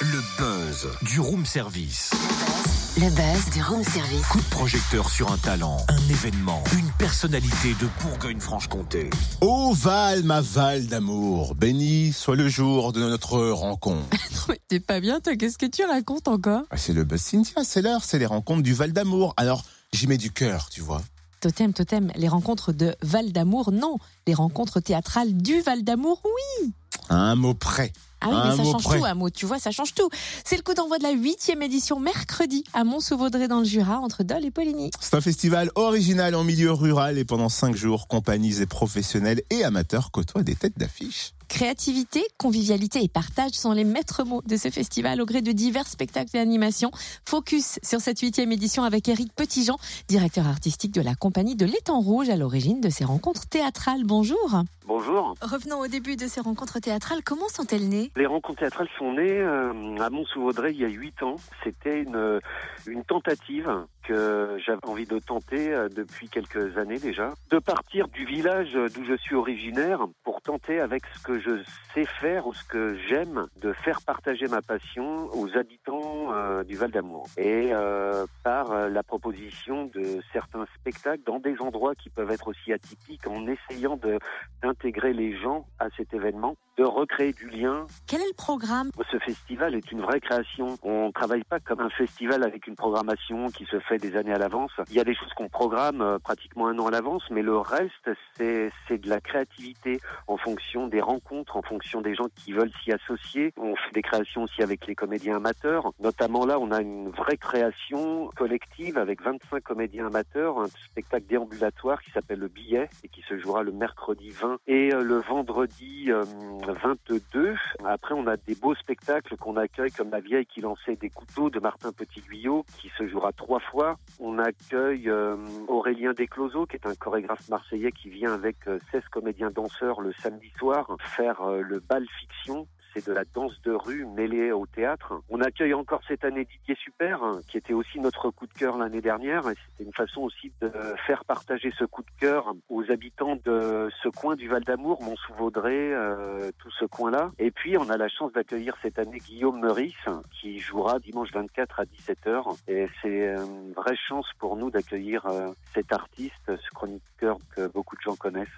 Le buzz du room service. Le buzz du room service. Coup de projecteur sur un talent, un événement, une personnalité de Bourgogne-Franche-Comté. Ô Val, ma Val d'amour, béni soit le jour de notre rencontre. Mais T'es pas bien, toi Qu'est-ce que tu racontes encore? Ah, c'est le buzz Cynthia, c'est l'heure, c'est les rencontres du Val d'amour. Alors, j'y mets du cœur, tu vois. Totem, totem, les rencontres de Val d'Amour, non. Les rencontres théâtrales du Val d'Amour, oui. Un mot près. Ah oui, Un mais ça change près. tout, un mot, tu vois, ça change tout. C'est le coup d'envoi de la huitième édition mercredi à Mont-sous-Vaudrey dans le Jura, entre Dole et Poligny. C'est un festival original en milieu rural et pendant cinq jours, compagnies et professionnels et amateurs côtoient des têtes d'affiche. Créativité, convivialité et partage sont les maîtres mots de ce festival au gré de divers spectacles et animations. Focus sur cette huitième édition avec Éric Petitjean, directeur artistique de la compagnie de l'Étang Rouge à l'origine de ces rencontres théâtrales. Bonjour. Bonjour. Revenons au début de ces rencontres théâtrales. Comment sont-elles nées? Les rencontres théâtrales sont nées euh, à Mont-sous-Vaudrey il y a huit ans. C'était une, tentative que j'avais envie de tenter euh, depuis quelques années déjà, de partir du village d'où je suis originaire pour tenter avec ce que je sais faire ou ce que j'aime de faire partager ma passion aux habitants euh, du Val d'Amour. Et par la proposition de certains spectacles dans des endroits qui peuvent être aussi atypiques en essayant d'intégrer les gens à cet événement, de recréer du lien. Quel est le programme? Ce festival est une vraie création. On ne travaille pas comme un festival avec une programmation qui se fait des années à l'avance. Il y a des choses qu'on programme euh, pratiquement un an à l'avance, mais le reste, c'est de la créativité en fonction des rencontres, en fonction des gens qui veulent s'y associer. On fait des créations aussi avec les comédiens amateurs. Notamment là, on a une vraie création collective avec 25 comédiens amateurs, un spectacle déambulatoire qui s'appelle Le Billet et qui se jouera le mercredi 20 et euh, le vendredi euh, 22. Après, on a des beaux spectacles qu'on accueille comme La Vieille qui lançait des couteaux de Martin Petit-Guyot qui se jouera trois fois. On accueille euh, Aurélien Descloseaux qui est un chorégraphe marseillais qui vient avec euh, 16 comédiens danseurs le samedi soir faire euh, le bal fiction c'est de la danse de rue mêlée au théâtre. On accueille encore cette année Didier Super, hein, qui était aussi notre coup de cœur l'année dernière. Et c'était une façon aussi de faire partager ce coup de cœur aux habitants de ce coin du Val d'Amour, Mont-sous-Vaudrey, euh, tout ce coin-là. Et puis, on a la chance d'accueillir cette année Guillaume Meurice, qui jouera dimanche 24 à 17h. Et c'est une vraie chance pour nous d'accueillir euh, cet artiste, ce chroniqueur que beaucoup de gens connaissent.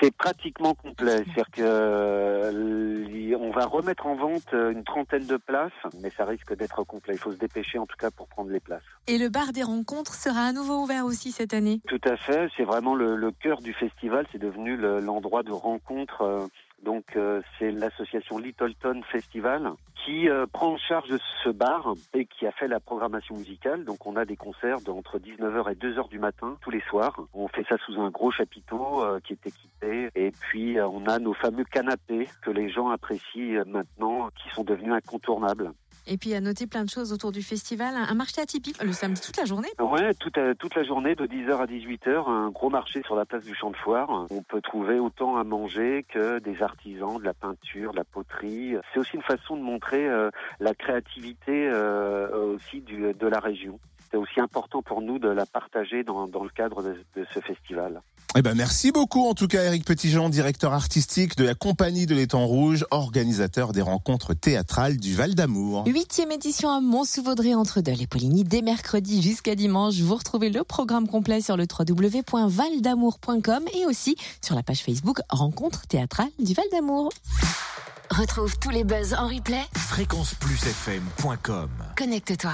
C'est pratiquement complet, c'est-à-dire que euh, on va remettre en vente une trentaine de places, mais ça risque d'être complet. Il faut se dépêcher en tout cas pour prendre les places. Et le bar des rencontres sera à nouveau ouvert aussi cette année? Tout à fait, c'est vraiment le, le cœur du festival, c'est devenu le- l'endroit de rencontre. Donc euh, c'est l'association Littleton Festival qui euh, prend en charge ce bar et qui a fait la programmation musicale. Donc on a des concerts de entre 19h et 2h du matin tous les soirs. On fait ça sous un gros chapiteau euh, qui est équipé et puis on a nos fameux canapés que les gens apprécient maintenant qui sont devenus incontournables. Et puis à noter plein de choses autour du festival. Un marché atypique le samedi toute la journée. Ouais, toute, euh, la journée de 10h à 18h, un gros marché sur la place du Champ de Foire. On peut trouver autant à manger que des artisans, de la peinture, de la poterie. C'est aussi une façon de montrer euh, la créativité euh, aussi de la région. C'est aussi important pour nous de la partager dans, dans le cadre de, de ce festival. Eh ben, merci beaucoup, en tout cas, Eric Petitjean, directeur artistique de la compagnie de l'Étang Rouge, organisateur des rencontres théâtrales du Val d'Amour. Huitième édition à Mont-sous-Vaudrey entre Dole et Poligny dès mercredi jusqu'à dimanche. Vous retrouvez le programme complet sur le www.valdamour.com et aussi sur la page Facebook Rencontre théâtrale du Val d'Amour. Retrouve tous les buzz en replay. Fréquenceplusfm.com Connecte-toi.